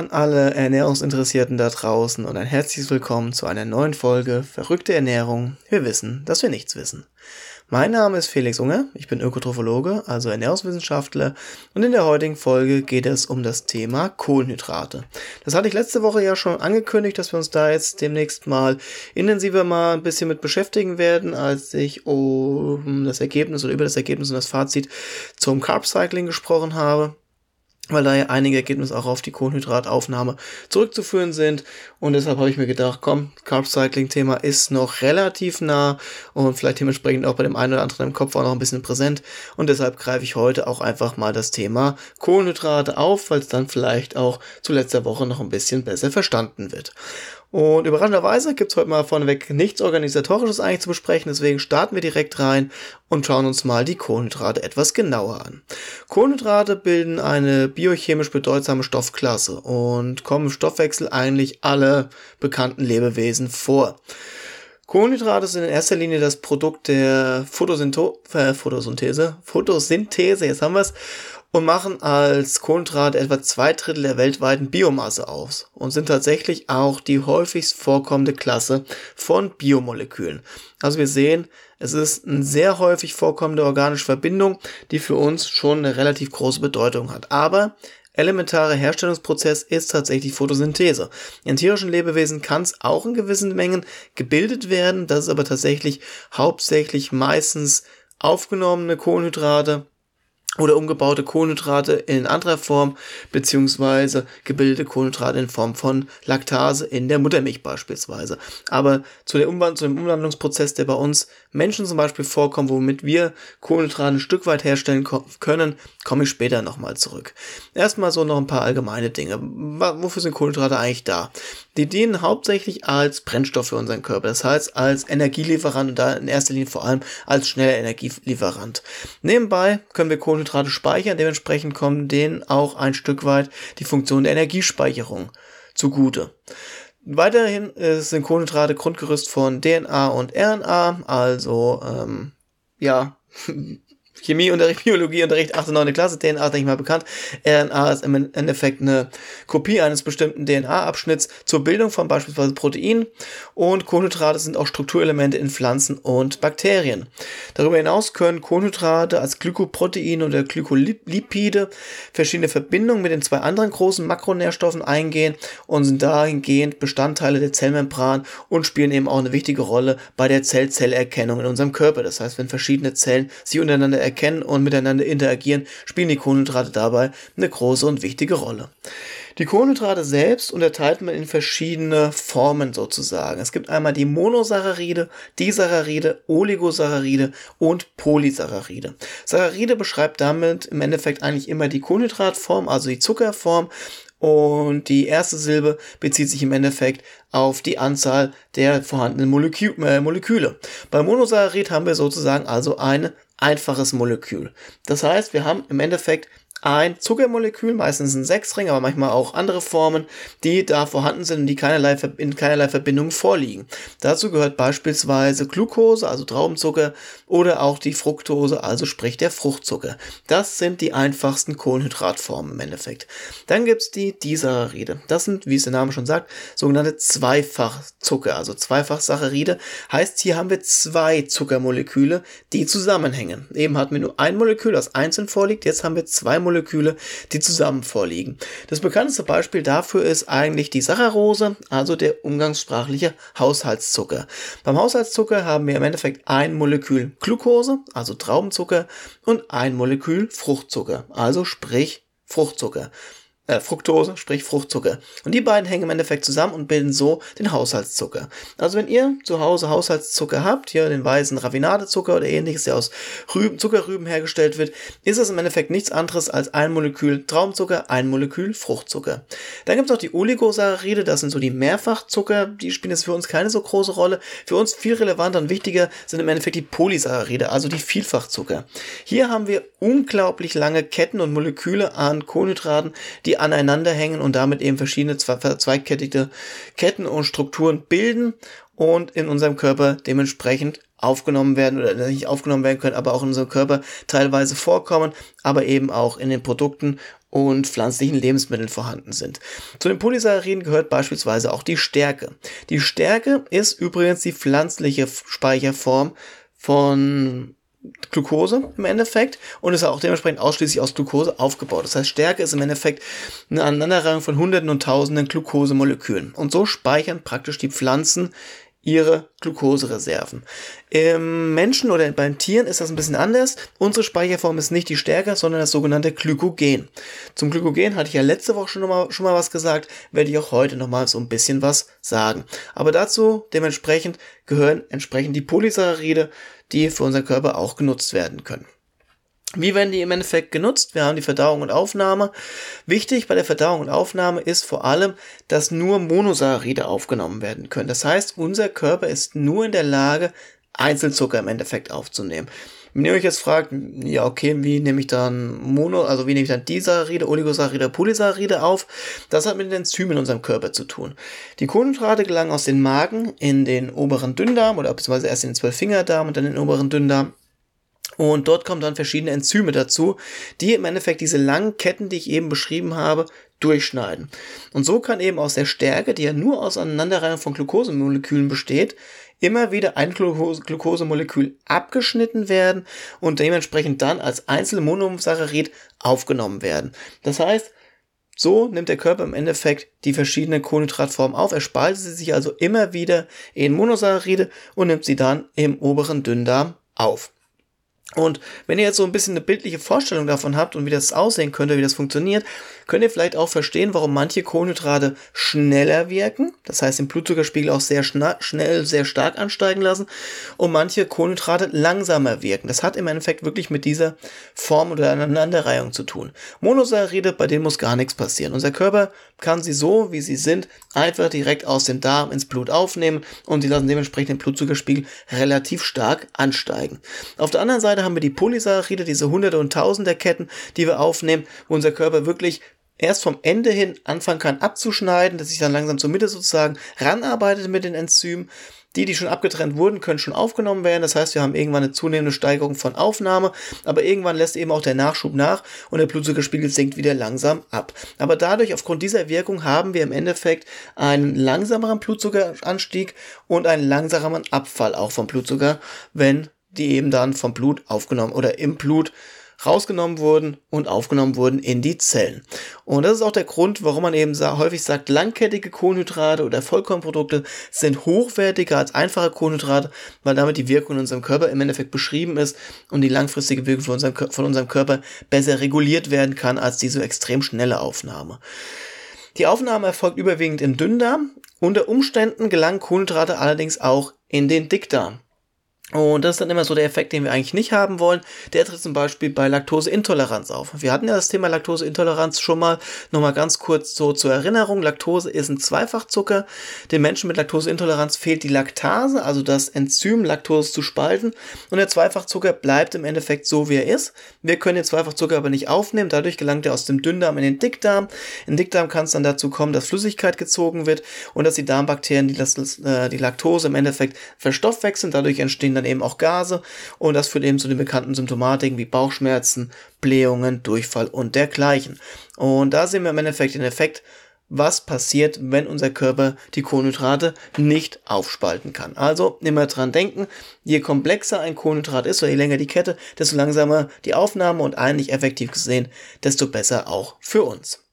An alle Ernährungsinteressierten da draußen und ein herzliches Willkommen zu einer neuen Folge Verrückte Ernährung. Wir wissen, dass wir nichts wissen. Mein Name ist Felix Unger, ich bin Ökotrophologe, also Ernährungswissenschaftler und in der heutigen Folge geht es um das Thema Kohlenhydrate. Das hatte ich letzte Woche ja schon angekündigt, dass wir uns da jetzt demnächst mal intensiver mal ein bisschen mit beschäftigen werden, als ich um das Ergebnis oder über das Ergebnis und das Fazit zum Carb Cycling gesprochen habe weil da ja einige Ergebnisse auch auf die Kohlenhydrataufnahme zurückzuführen sind. Und deshalb habe ich mir gedacht, komm, Carb Cycling Thema ist noch relativ nah und vielleicht dementsprechend auch bei dem einen oder anderen im Kopf auch noch ein bisschen präsent. Und deshalb greife ich heute auch einfach mal das Thema Kohlenhydrate auf, weil es dann vielleicht auch zu letzter Woche noch ein bisschen besser verstanden wird. Und überraschenderweise gibt's heute mal vorneweg nichts Organisatorisches eigentlich zu besprechen, deswegen starten wir direkt rein und schauen uns mal die Kohlenhydrate etwas genauer an. Kohlenhydrate bilden eine biochemisch bedeutsame Stoffklasse und kommen im Stoffwechsel eigentlich alle bekannten Lebewesen vor. Kohlenhydrate sind in erster Linie das Produkt der Photosynto äh, Photosynthese, Photosynthese, jetzt haben wir es, und machen als Kohlenhydrate etwa zwei Drittel der weltweiten Biomasse aus und sind tatsächlich auch die häufigst vorkommende Klasse von Biomolekülen. Also wir sehen, es ist eine sehr häufig vorkommende organische Verbindung, die für uns schon eine relativ große Bedeutung hat. Aber elementarer Herstellungsprozess ist tatsächlich Photosynthese. In tierischen Lebewesen kann es auch in gewissen Mengen gebildet werden, das ist aber tatsächlich hauptsächlich meistens aufgenommene Kohlenhydrate oder umgebaute Kohlenhydrate in anderer Form, beziehungsweise gebildete Kohlenhydrate in Form von Laktase in der Muttermilch beispielsweise. Aber zu, der Umwand zu dem Umwandlungsprozess, der bei uns Menschen zum Beispiel vorkommt, womit wir Kohlenhydrate ein Stück weit herstellen können, komme ich später nochmal zurück. Erstmal so noch ein paar allgemeine Dinge. Wofür sind Kohlenhydrate eigentlich da? Die dienen hauptsächlich als Brennstoff für unseren Körper, das heißt als Energielieferant und da in erster Linie vor allem als schneller Energielieferant. Nebenbei können wir Kohlenhydrate speichern, dementsprechend kommen denen auch ein Stück weit die Funktion der Energiespeicherung zugute. Weiterhin sind Kohlenhydrate Grundgerüst von DNA und RNA, also ähm, ja, Chemieunterricht, Biologieunterricht, 8. und 9. Klasse, DNA ist nicht mal bekannt. RNA ist im Endeffekt eine Kopie eines bestimmten DNA-Abschnitts zur Bildung von beispielsweise Proteinen und Kohlenhydrate sind auch Strukturelemente in Pflanzen und Bakterien. Darüber hinaus können Kohlenhydrate als Glykoproteine oder Glykolipide verschiedene Verbindungen mit den zwei anderen großen Makronährstoffen eingehen und sind dahingehend Bestandteile der Zellmembran und spielen eben auch eine wichtige Rolle bei der Zell-Zellerkennung in unserem Körper. Das heißt, wenn verschiedene Zellen sich untereinander erkennen und miteinander interagieren, spielen die Kohlenhydrate dabei eine große und wichtige Rolle. Die Kohlenhydrate selbst unterteilt man in verschiedene Formen sozusagen. Es gibt einmal die Monosaccharide, Disaccharide, Oligosaccharide und Polysaccharide. Saccharide beschreibt damit im Endeffekt eigentlich immer die Kohlenhydratform, also die Zuckerform und die erste Silbe bezieht sich im Endeffekt auf die Anzahl der vorhandenen Molekü äh, Moleküle. Bei Monosaccharid haben wir sozusagen also ein einfaches Molekül. Das heißt, wir haben im Endeffekt ein Zuckermolekül, meistens ein Sechsring, aber manchmal auch andere Formen, die da vorhanden sind und die keinerlei, in keinerlei Verbindung vorliegen. Dazu gehört beispielsweise Glucose, also Traubenzucker, oder auch die Fructose, also sprich der Fruchtzucker. Das sind die einfachsten Kohlenhydratformen im Endeffekt. Dann gibt's die Disaccharide. Das sind, wie es der Name schon sagt, sogenannte Zweifachzucker, also Zweifachsaccharide. Heißt, hier haben wir zwei Zuckermoleküle, die zusammenhängen. Eben hatten wir nur ein Molekül, das einzeln vorliegt, jetzt haben wir zwei Moleküle, Moleküle, die zusammen vorliegen. Das bekannteste Beispiel dafür ist eigentlich die Saccharose, also der umgangssprachliche Haushaltszucker. Beim Haushaltszucker haben wir im Endeffekt ein Molekül Glucose, also Traubenzucker, und ein Molekül Fruchtzucker, also sprich Fruchtzucker äh, Fructose, sprich Fruchtzucker. Und die beiden hängen im Endeffekt zusammen und bilden so den Haushaltszucker. Also wenn ihr zu Hause Haushaltszucker habt, hier den weißen Raffinadezucker oder ähnliches, der aus Rüben, Zuckerrüben hergestellt wird, ist es im Endeffekt nichts anderes als ein Molekül Traumzucker, ein Molekül Fruchtzucker. Dann gibt es noch die Oligosaccharide, das sind so die Mehrfachzucker, die spielen jetzt für uns keine so große Rolle. Für uns viel relevanter und wichtiger sind im Endeffekt die Polysaccharide, also die Vielfachzucker. Hier haben wir unglaublich lange Ketten und Moleküle an Kohlenhydraten, die aneinander hängen und damit eben verschiedene zweigkettige Ketten und Strukturen bilden und in unserem Körper dementsprechend aufgenommen werden oder nicht aufgenommen werden können, aber auch in unserem Körper teilweise vorkommen, aber eben auch in den Produkten und pflanzlichen Lebensmitteln vorhanden sind. Zu den Polysacchariden gehört beispielsweise auch die Stärke. Die Stärke ist übrigens die pflanzliche Speicherform von Glucose im Endeffekt und ist auch dementsprechend ausschließlich aus Glucose aufgebaut. Das heißt, Stärke ist im Endeffekt eine Aneinanderreihung von Hunderten und Tausenden Glucosemolekülen. Und so speichern praktisch die Pflanzen ihre Glukosereserven. Im Menschen oder bei den Tieren ist das ein bisschen anders. Unsere Speicherform ist nicht die Stärke, sondern das sogenannte Glykogen. Zum Glykogen hatte ich ja letzte Woche schon mal, schon mal was gesagt, werde ich auch heute noch mal so ein bisschen was sagen. Aber dazu dementsprechend gehören entsprechend die Polysaccharide, die für unseren Körper auch genutzt werden können. Wie werden die im Endeffekt genutzt? Wir haben die Verdauung und Aufnahme. Wichtig bei der Verdauung und Aufnahme ist vor allem, dass nur Monosaccharide aufgenommen werden können. Das heißt, unser Körper ist nur in der Lage, Einzelzucker im Endeffekt aufzunehmen. Wenn ihr euch jetzt fragt, ja, okay, wie nehme ich dann Mono, also wie nehme ich dann Disaccharide, Oligosaccharide, Polysaccharide auf? Das hat mit den Enzymen in unserem Körper zu tun. Die Kohlenhydrate gelangen aus den Magen in den oberen Dünndarm oder beziehungsweise erst in den Zwölffingerdarm und dann in den oberen Dünndarm. Und dort kommen dann verschiedene Enzyme dazu, die im Endeffekt diese langen Ketten, die ich eben beschrieben habe, durchschneiden. Und so kann eben aus der Stärke, die ja nur aus Aneinanderreihung von Glukosemolekülen besteht, immer wieder ein Glukosemolekül abgeschnitten werden und dementsprechend dann als Einzelmonosaccharid aufgenommen werden. Das heißt, so nimmt der Körper im Endeffekt die verschiedenen Kohlenhydratformen auf. Er spaltet sie sich also immer wieder in Monosaccharide und nimmt sie dann im oberen Dünndarm auf. Und wenn ihr jetzt so ein bisschen eine bildliche Vorstellung davon habt und wie das aussehen könnte, wie das funktioniert, könnt ihr vielleicht auch verstehen, warum manche Kohlenhydrate schneller wirken, das heißt den Blutzuckerspiegel auch sehr schnell, sehr stark ansteigen lassen und manche Kohlenhydrate langsamer wirken. Das hat im Endeffekt wirklich mit dieser Form oder Aneinanderreihung zu tun. Monosaccharide, bei denen muss gar nichts passieren. Unser Körper kann sie so, wie sie sind, einfach direkt aus dem Darm ins Blut aufnehmen und sie lassen dementsprechend den Blutzuckerspiegel relativ stark ansteigen. Auf der anderen Seite Seite haben wir die Polysaccharide, diese Hunderte und Tausender Ketten, die wir aufnehmen, wo unser Körper wirklich erst vom Ende hin anfangen kann abzuschneiden, dass sich dann langsam zur Mitte sozusagen ranarbeitet mit den Enzymen. Die, die schon abgetrennt wurden, können schon aufgenommen werden. Das heißt, wir haben irgendwann eine zunehmende Steigerung von Aufnahme, aber irgendwann lässt eben auch der Nachschub nach und der Blutzuckerspiegel sinkt wieder langsam ab. Aber dadurch, aufgrund dieser Wirkung, haben wir im Endeffekt einen langsameren Blutzuckeranstieg und einen langsameren Abfall auch vom Blutzucker, wenn die eben dann vom Blut aufgenommen oder im Blut rausgenommen wurden und aufgenommen wurden in die Zellen. Und das ist auch der Grund, warum man eben häufig sagt, langkettige Kohlenhydrate oder Vollkornprodukte sind hochwertiger als einfache Kohlenhydrate, weil damit die Wirkung in unserem Körper im Endeffekt beschrieben ist und die langfristige Wirkung von unserem, von unserem Körper besser reguliert werden kann als diese extrem schnelle Aufnahme. Die Aufnahme erfolgt überwiegend im Dünndarm. Unter Umständen gelangen Kohlenhydrate allerdings auch in den Dickdarm. Und das ist dann immer so der Effekt, den wir eigentlich nicht haben wollen. Der tritt zum Beispiel bei Laktoseintoleranz auf. Wir hatten ja das Thema Laktoseintoleranz schon mal. Nochmal ganz kurz so zur Erinnerung. Laktose ist ein Zweifachzucker. Den Menschen mit Laktoseintoleranz fehlt die Laktase, also das Enzym, Laktose zu spalten. Und der Zweifachzucker bleibt im Endeffekt so, wie er ist. Wir können den Zweifachzucker aber nicht aufnehmen. Dadurch gelangt er aus dem Dünndarm in den Dickdarm. Im Dickdarm kann es dann dazu kommen, dass Flüssigkeit gezogen wird und dass die Darmbakterien die, das, äh, die Laktose im Endeffekt verstoffwechseln. Dadurch entstehen dann eben auch Gase und das führt eben zu den bekannten Symptomatiken wie Bauchschmerzen, Blähungen, Durchfall und dergleichen. Und da sehen wir im Endeffekt den Effekt, was passiert, wenn unser Körper die Kohlenhydrate nicht aufspalten kann. Also immer dran denken, je komplexer ein Kohlenhydrat ist oder je länger die Kette, desto langsamer die Aufnahme und eigentlich effektiv gesehen, desto besser auch für uns.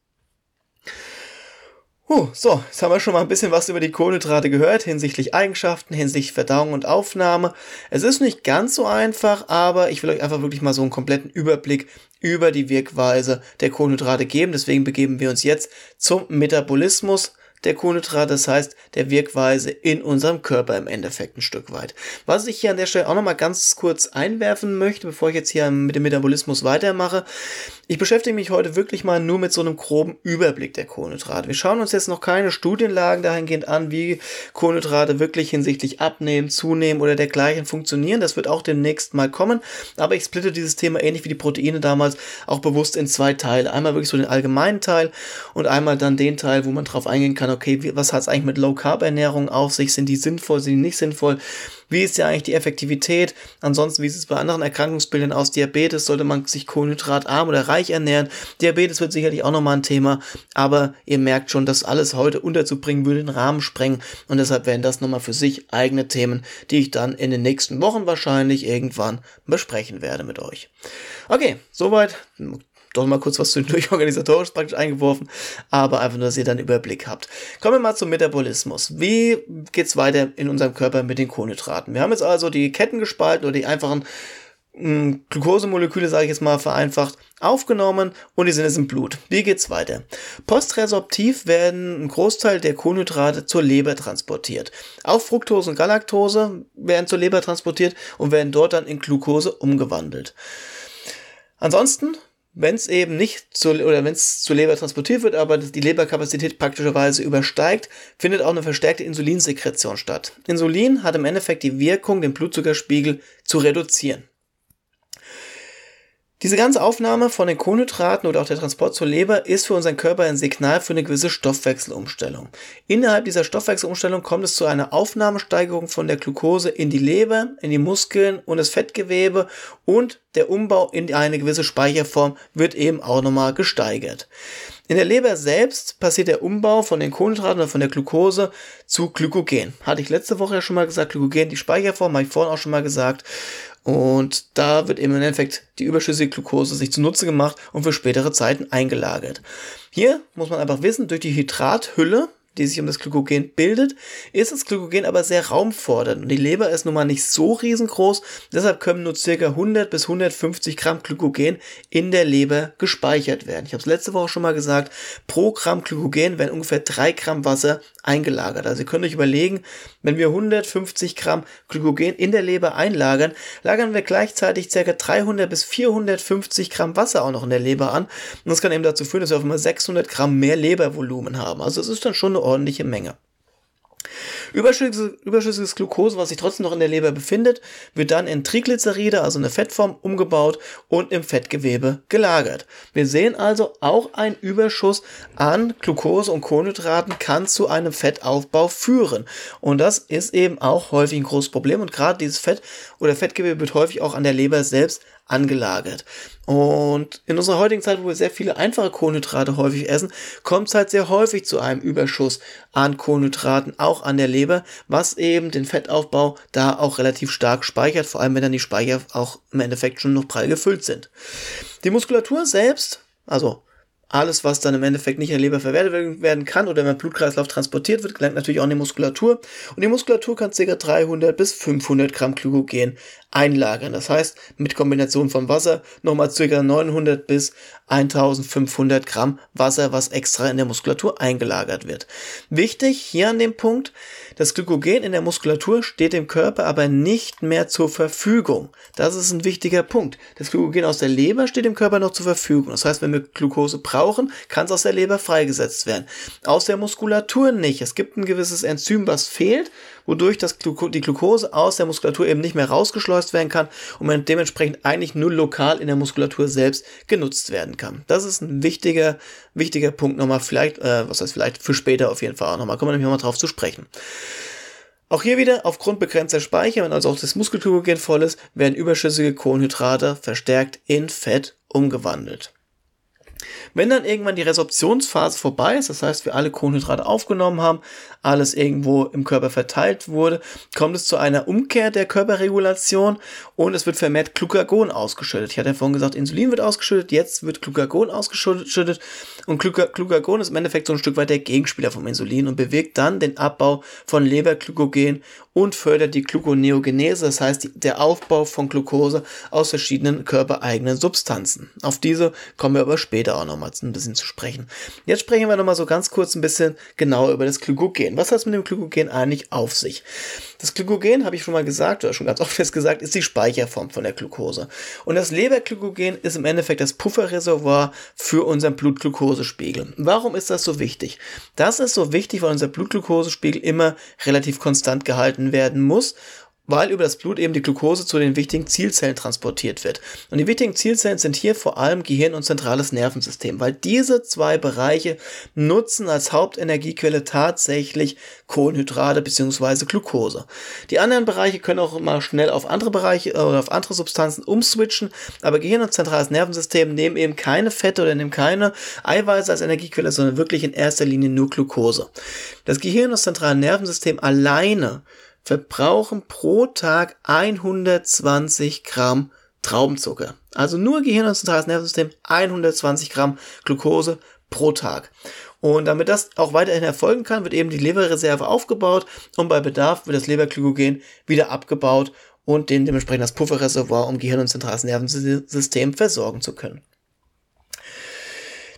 Uh, so, jetzt haben wir schon mal ein bisschen was über die Kohlenhydrate gehört, hinsichtlich Eigenschaften, hinsichtlich Verdauung und Aufnahme. Es ist nicht ganz so einfach, aber ich will euch einfach wirklich mal so einen kompletten Überblick über die Wirkweise der Kohlenhydrate geben. Deswegen begeben wir uns jetzt zum Metabolismus der Kohlenhydrate, das heißt der Wirkweise in unserem Körper im Endeffekt ein Stück weit. Was ich hier an der Stelle auch nochmal ganz kurz einwerfen möchte, bevor ich jetzt hier mit dem Metabolismus weitermache, ich beschäftige mich heute wirklich mal nur mit so einem groben Überblick der Kohlenhydrate. Wir schauen uns jetzt noch keine Studienlagen dahingehend an, wie Kohlenhydrate wirklich hinsichtlich Abnehmen, Zunehmen oder dergleichen funktionieren. Das wird auch demnächst mal kommen, aber ich splitte dieses Thema ähnlich wie die Proteine damals auch bewusst in zwei Teile. Einmal wirklich so den allgemeinen Teil und einmal dann den Teil, wo man drauf eingehen kann, kann, okay, was hat es eigentlich mit Low-Carb-Ernährung auf sich? Sind die sinnvoll, sind die nicht sinnvoll? Wie ist ja eigentlich die Effektivität? Ansonsten, wie sieht es bei anderen Erkrankungsbildern aus? Diabetes, sollte man sich kohlenhydratarm oder reich ernähren? Diabetes wird sicherlich auch nochmal ein Thema, aber ihr merkt schon, dass alles heute unterzubringen würde den Rahmen sprengen und deshalb wären das nochmal für sich eigene Themen, die ich dann in den nächsten Wochen wahrscheinlich irgendwann besprechen werde mit euch. Okay, soweit doch mal kurz was zwischendurch organisatorisch praktisch eingeworfen, aber einfach nur, dass ihr dann Überblick habt. Kommen wir mal zum Metabolismus. Wie geht's weiter in unserem Körper mit den Kohlenhydraten? Wir haben jetzt also die Ketten gespalten oder die einfachen hm, Glukosemoleküle, sage ich jetzt mal vereinfacht, aufgenommen und die sind jetzt im Blut. Wie geht's weiter? Postresorptiv werden ein Großteil der Kohlenhydrate zur Leber transportiert. Auch Fructose und Galaktose werden zur Leber transportiert und werden dort dann in Glucose umgewandelt. Ansonsten wenn es eben nicht zu, oder wenn es zur Leber transportiert wird, aber die Leberkapazität praktischerweise übersteigt, findet auch eine verstärkte Insulinsekretion statt. Insulin hat im Endeffekt die Wirkung, den Blutzuckerspiegel zu reduzieren. Diese ganze Aufnahme von den Kohlenhydraten oder auch der Transport zur Leber ist für unseren Körper ein Signal für eine gewisse Stoffwechselumstellung. Innerhalb dieser Stoffwechselumstellung kommt es zu einer Aufnahmesteigerung von der Glucose in die Leber, in die Muskeln und das Fettgewebe und der Umbau in eine gewisse Speicherform wird eben auch nochmal gesteigert. In der Leber selbst passiert der Umbau von den Kohlenhydraten oder von der Glucose zu Glykogen. Hatte ich letzte Woche ja schon mal gesagt, Glykogen, die Speicherform, habe ich vorhin auch schon mal gesagt. Und da wird im Endeffekt die überschüssige Glucose sich zunutze gemacht und für spätere Zeiten eingelagert. Hier muss man einfach wissen, durch die Hydrathülle die sich um das Glykogen bildet, ist das Glykogen aber sehr raumfordernd und die Leber ist nun mal nicht so riesengroß, deshalb können nur ca. 100 bis 150 Gramm Glykogen in der Leber gespeichert werden. Ich habe es letzte Woche schon mal gesagt, pro Gramm Glykogen werden ungefähr 3 Gramm Wasser eingelagert. Also ihr könnt euch überlegen, wenn wir 150 Gramm Glykogen in der Leber einlagern, lagern wir gleichzeitig ca. 300 bis 450 Gramm Wasser auch noch in der Leber an und das kann eben dazu führen, dass wir auf einmal 600 Gramm mehr Lebervolumen haben. Also es ist dann schon eine ordentliche Menge. Überschüssiges, überschüssiges Glucose, was sich trotzdem noch in der Leber befindet, wird dann in Triglyceride, also eine Fettform, umgebaut und im Fettgewebe gelagert. Wir sehen also, auch ein Überschuss an Glucose und Kohlenhydraten kann zu einem Fettaufbau führen. Und das ist eben auch häufig ein großes Problem. Und gerade dieses Fett oder Fettgewebe wird häufig auch an der Leber selbst angelagert. Und in unserer heutigen Zeit, wo wir sehr viele einfache Kohlenhydrate häufig essen, kommt es halt sehr häufig zu einem Überschuss an Kohlenhydraten, auch an der Leber, was eben den Fettaufbau da auch relativ stark speichert, vor allem wenn dann die Speicher auch im Endeffekt schon noch prall gefüllt sind. Die Muskulatur selbst, also alles, was dann im Endeffekt nicht in der Leber verwertet werden kann oder im Blutkreislauf transportiert wird, gelangt natürlich auch in die Muskulatur. Und die Muskulatur kann ca. 300 bis 500 Gramm Glykogen einlagern. Das heißt, mit Kombination von Wasser nochmal ca. 900 bis 1500 Gramm Wasser, was extra in der Muskulatur eingelagert wird. Wichtig hier an dem Punkt, das Glykogen in der Muskulatur steht dem Körper aber nicht mehr zur Verfügung. Das ist ein wichtiger Punkt. Das Glykogen aus der Leber steht dem Körper noch zur Verfügung. Das heißt, wenn wir Glucose brauchen, kann es aus der Leber freigesetzt werden. Aus der Muskulatur nicht. Es gibt ein gewisses Enzym, was fehlt wodurch das Gluko die Glucose aus der Muskulatur eben nicht mehr rausgeschleust werden kann und man dementsprechend eigentlich nur lokal in der Muskulatur selbst genutzt werden kann. Das ist ein wichtiger, wichtiger Punkt nochmal, vielleicht, äh, was heißt vielleicht für später auf jeden Fall auch nochmal, kommen wir nämlich nochmal drauf zu sprechen. Auch hier wieder aufgrund begrenzter Speicher, wenn also auch das Muskelglykogen voll ist, werden überschüssige Kohlenhydrate verstärkt in Fett umgewandelt. Wenn dann irgendwann die Resorptionsphase vorbei ist, das heißt, wir alle Kohlenhydrate aufgenommen haben, alles irgendwo im Körper verteilt wurde, kommt es zu einer Umkehr der Körperregulation und es wird vermehrt Glucagon ausgeschüttet. Ich hatte ja vorhin gesagt, Insulin wird ausgeschüttet, jetzt wird Glucagon ausgeschüttet und Glucagon ist im Endeffekt so ein Stück weit der Gegenspieler vom Insulin und bewirkt dann den Abbau von Leberglykogen und fördert die Gluconeogenese, das heißt die, der Aufbau von Glucose aus verschiedenen körpereigenen Substanzen. Auf diese kommen wir aber später auch nochmal ein bisschen zu sprechen. Jetzt sprechen wir nochmal so ganz kurz ein bisschen genauer über das Glykogen. Was hat es mit dem Glykogen eigentlich auf sich? Das Glykogen, habe ich schon mal gesagt, oder schon ganz oft gesagt, ist die Speicherform von der Glucose. Und das Leberglykogen ist im Endeffekt das Pufferreservoir für unseren Blutglukosespiegel. Warum ist das so wichtig? Das ist so wichtig, weil unser Blutglukosespiegel immer relativ konstant gehalten werden muss weil über das Blut eben die Glucose zu den wichtigen Zielzellen transportiert wird. Und die wichtigen Zielzellen sind hier vor allem Gehirn und zentrales Nervensystem, weil diese zwei Bereiche nutzen als Hauptenergiequelle tatsächlich Kohlenhydrate bzw. Glucose. Die anderen Bereiche können auch immer schnell auf andere Bereiche äh, oder auf andere Substanzen umswitchen, aber Gehirn und zentrales Nervensystem nehmen eben keine Fette oder nehmen keine Eiweiße als Energiequelle, sondern wirklich in erster Linie nur Glucose. Das Gehirn und das zentrale Nervensystem alleine verbrauchen pro Tag 120 Gramm Traubenzucker. Also nur Gehirn und zentrales Nervensystem 120 Gramm Glucose pro Tag. Und damit das auch weiterhin erfolgen kann, wird eben die Leberreserve aufgebaut und bei Bedarf wird das Leberglykogen wieder abgebaut und den dementsprechend das Pufferreservoir um Gehirn und zentrales Nervensystem versorgen zu können.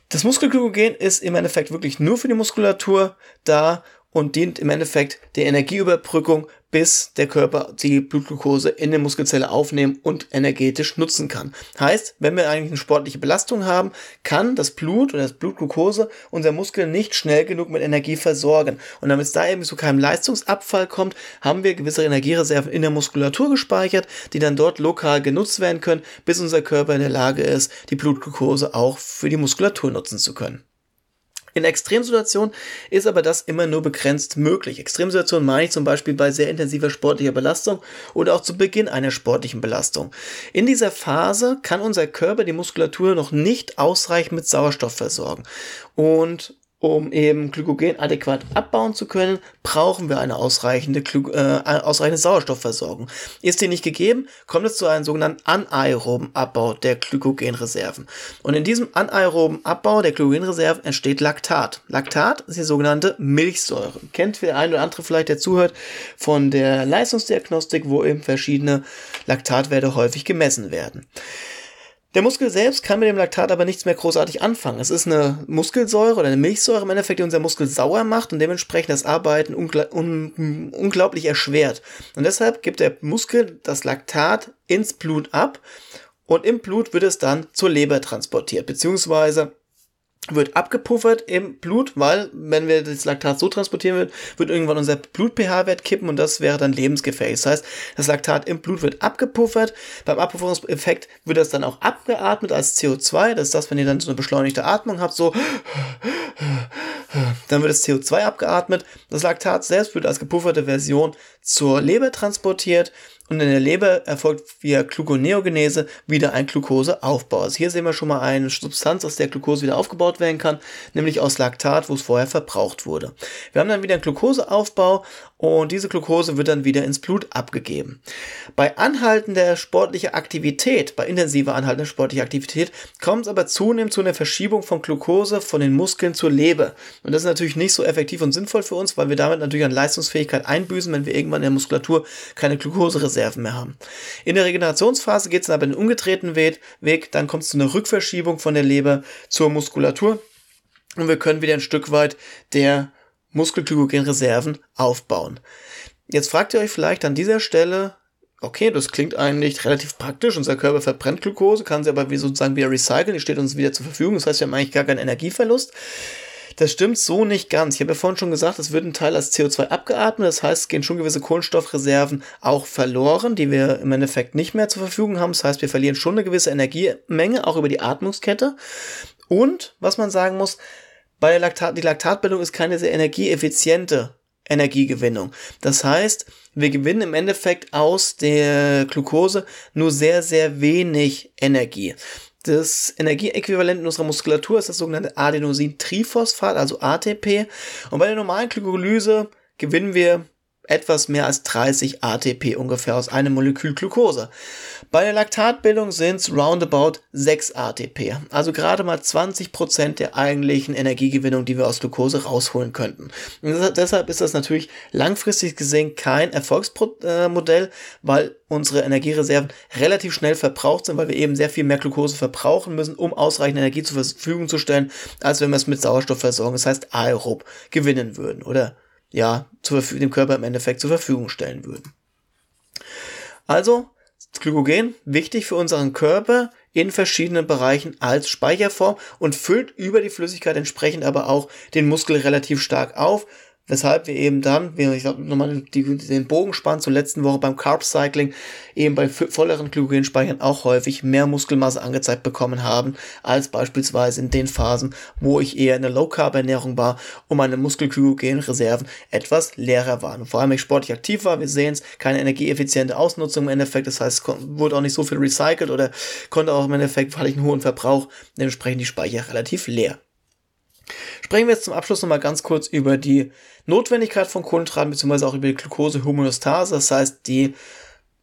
Das Muskelglykogen ist im Endeffekt wirklich nur für die Muskulatur da und dient im Endeffekt der Energieüberbrückung bis der Körper die Blutglucose in der Muskelzelle aufnehmen und energetisch nutzen kann. Heißt, wenn wir eigentlich eine sportliche Belastung haben, kann das Blut oder das Blutglucose unser Muskel nicht schnell genug mit Energie versorgen. Und damit es da eben zu keinem Leistungsabfall kommt, haben wir gewisse Energiereserven in der Muskulatur gespeichert, die dann dort lokal genutzt werden können, bis unser Körper in der Lage ist, die Blutglucose auch für die Muskulatur nutzen zu können. In Extremsituationen ist aber das immer nur begrenzt möglich. Extremsituationen meine ich zum Beispiel bei sehr intensiver sportlicher Belastung oder auch zu Beginn einer sportlichen Belastung. In dieser Phase kann unser Körper die Muskulatur noch nicht ausreichend mit Sauerstoff versorgen. Und um eben Glykogen adäquat abbauen zu können, brauchen wir eine ausreichende, Gly äh, ausreichende Sauerstoffversorgung. Ist die nicht gegeben, kommt es zu einem sogenannten anaeroben Abbau der Glykogenreserven. Und in diesem anaeroben Abbau der Glykogenreserven entsteht Laktat. Laktat ist die sogenannte Milchsäure. Kennt der ein oder andere vielleicht, der zuhört, von der Leistungsdiagnostik, wo eben verschiedene Laktatwerte häufig gemessen werden. Der Muskel selbst kann mit dem Laktat aber nichts mehr großartig anfangen. Es ist eine Muskelsäure oder eine Milchsäure im Endeffekt, die unser Muskel sauer macht und dementsprechend das Arbeiten ungl un unglaublich erschwert. Und deshalb gibt der Muskel das Laktat ins Blut ab und im Blut wird es dann zur Leber transportiert, beziehungsweise wird abgepuffert im Blut, weil wenn wir das Laktat so transportieren wird, wird irgendwann unser Blut-pH-Wert kippen und das wäre dann lebensgefährlich. Das heißt, das Laktat im Blut wird abgepuffert. Beim Abpufferungseffekt wird das dann auch abgeatmet als CO2. Das ist das, wenn ihr dann so eine beschleunigte Atmung habt, so dann wird das CO2 abgeatmet. Das Laktat selbst wird als gepufferte Version zur Leber transportiert und in der Leber erfolgt via Gluconeogenese wieder ein Glukoseaufbau. Also hier sehen wir schon mal eine Substanz, aus der Glucose wieder aufgebaut werden kann, nämlich aus Laktat, wo es vorher verbraucht wurde. Wir haben dann wieder einen Glukoseaufbau und diese Glucose wird dann wieder ins Blut abgegeben. Bei anhaltender sportlicher Aktivität, bei intensiver anhaltender sportlicher Aktivität, kommt es aber zunehmend zu einer Verschiebung von Glucose von den Muskeln zur Leber. Und das ist natürlich nicht so effektiv und sinnvoll für uns, weil wir damit natürlich an Leistungsfähigkeit einbüßen, wenn wir irgendwann in der Muskulatur keine Glukosereserven mehr haben. In der Regenerationsphase geht es aber in den umgedrehten Weg, dann kommt es zu einer Rückverschiebung von der Leber zur Muskulatur und wir können wieder ein Stück weit der Muskelglykogenreserven aufbauen. Jetzt fragt ihr euch vielleicht an dieser Stelle, okay, das klingt eigentlich relativ praktisch, unser Körper verbrennt Glukose, kann sie aber wie sozusagen wieder recyceln, die steht uns wieder zur Verfügung, das heißt, wir haben eigentlich gar keinen Energieverlust. Das stimmt so nicht ganz. Ich habe ja vorhin schon gesagt, es wird ein Teil als CO2 abgeatmet, das heißt, es gehen schon gewisse Kohlenstoffreserven auch verloren, die wir im Endeffekt nicht mehr zur Verfügung haben. Das heißt, wir verlieren schon eine gewisse Energiemenge, auch über die Atmungskette. Und, was man sagen muss, bei der Laktat, die Laktatbildung ist keine sehr energieeffiziente Energiegewinnung. Das heißt, wir gewinnen im Endeffekt aus der Glucose nur sehr, sehr wenig Energie. Das Energieäquivalent in unserer Muskulatur ist das sogenannte Adenosin-Triphosphat, also ATP. Und bei der normalen Glykolyse gewinnen wir etwas mehr als 30 ATP ungefähr aus einem Molekül Glucose. Bei der Laktatbildung sind es roundabout 6 ATP, also gerade mal 20 Prozent der eigentlichen Energiegewinnung, die wir aus Glucose rausholen könnten. Und deshalb ist das natürlich langfristig gesehen kein Erfolgsmodell, weil unsere Energiereserven relativ schnell verbraucht sind, weil wir eben sehr viel mehr Glucose verbrauchen müssen, um ausreichend Energie zur Verfügung zu stellen, als wenn wir es mit Sauerstoff versorgen, das heißt aerob gewinnen würden, oder? ja, dem Körper im Endeffekt zur Verfügung stellen würden. Also, Glykogen wichtig für unseren Körper in verschiedenen Bereichen als Speicherform und füllt über die Flüssigkeit entsprechend aber auch den Muskel relativ stark auf, weshalb wir eben dann, ich nochmal den Bogen spannen zur letzten Woche beim Carb Cycling, eben bei volleren Glykogenspeichern auch häufig mehr Muskelmasse angezeigt bekommen haben, als beispielsweise in den Phasen, wo ich eher in der Low Carb Ernährung war und meine Muskelglykogenreserven etwas leerer waren. Und vor allem, wenn ich sportlich aktiv war, wir sehen es, keine energieeffiziente Ausnutzung im Endeffekt, das heißt, wurde auch nicht so viel recycelt oder konnte auch im Endeffekt, weil ich einen hohen Verbrauch, dementsprechend die Speicher relativ leer. Sprechen wir jetzt zum Abschluss nochmal ganz kurz über die Notwendigkeit von Kohlenhydraten, beziehungsweise auch über die Glukosehomöostase, das heißt die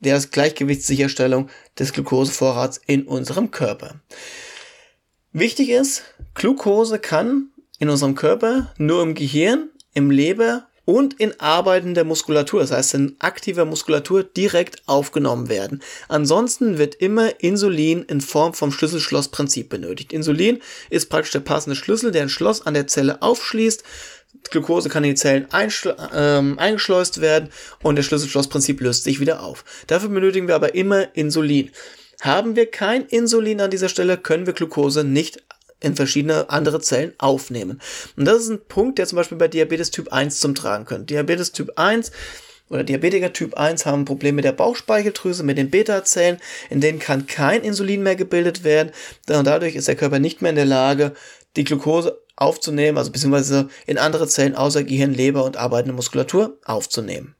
der Gleichgewichtssicherstellung des Glukosevorrats in unserem Körper. Wichtig ist, Glukose kann in unserem Körper nur im Gehirn, im Leber und in arbeitender Muskulatur, das heißt in aktiver Muskulatur direkt aufgenommen werden. Ansonsten wird immer Insulin in Form vom Schlüssel-Schloss-Prinzip benötigt. Insulin ist praktisch der passende Schlüssel, der ein Schloss an der Zelle aufschließt. Glucose kann in die Zellen ähm, eingeschleust werden und das Schlüssel-Schloss-Prinzip löst sich wieder auf. Dafür benötigen wir aber immer Insulin. Haben wir kein Insulin an dieser Stelle, können wir Glucose nicht in verschiedene andere Zellen aufnehmen. Und das ist ein Punkt, der zum Beispiel bei Diabetes Typ 1 zum Tragen könnte. Diabetes Typ 1 oder Diabetiker Typ 1 haben Probleme mit der Bauchspeicheldrüse, mit den Beta-Zellen, in denen kann kein Insulin mehr gebildet werden. Und dadurch ist der Körper nicht mehr in der Lage, die Glucose aufzunehmen, also beziehungsweise in andere Zellen außer Gehirn, Leber und arbeitende Muskulatur aufzunehmen.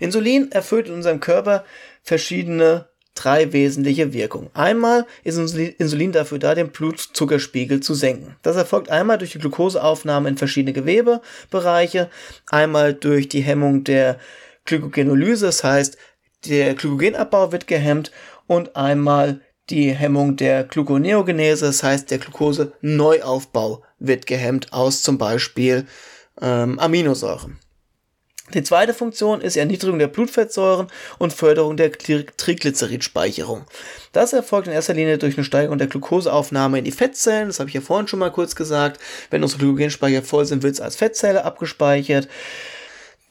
Insulin erfüllt in unserem Körper verschiedene drei wesentliche Wirkungen. Einmal ist Insulin dafür da, den Blutzuckerspiegel zu senken. Das erfolgt einmal durch die Glukoseaufnahme in verschiedene Gewebebereiche, einmal durch die Hemmung der Glykogenolyse, das heißt, der Glykogenabbau wird gehemmt und einmal die Hemmung der Gluconeogenese, das heißt, der Glucose-Neuaufbau wird gehemmt aus zum Beispiel ähm, Aminosäuren. Die zweite Funktion ist Erniedrigung der Blutfettsäuren und Förderung der Triglyceridspeicherung. Das erfolgt in erster Linie durch eine Steigerung der Glukoseaufnahme in die Fettzellen. Das habe ich ja vorhin schon mal kurz gesagt. Wenn unsere Glykogenspeicher voll sind, wird es als Fettzelle abgespeichert.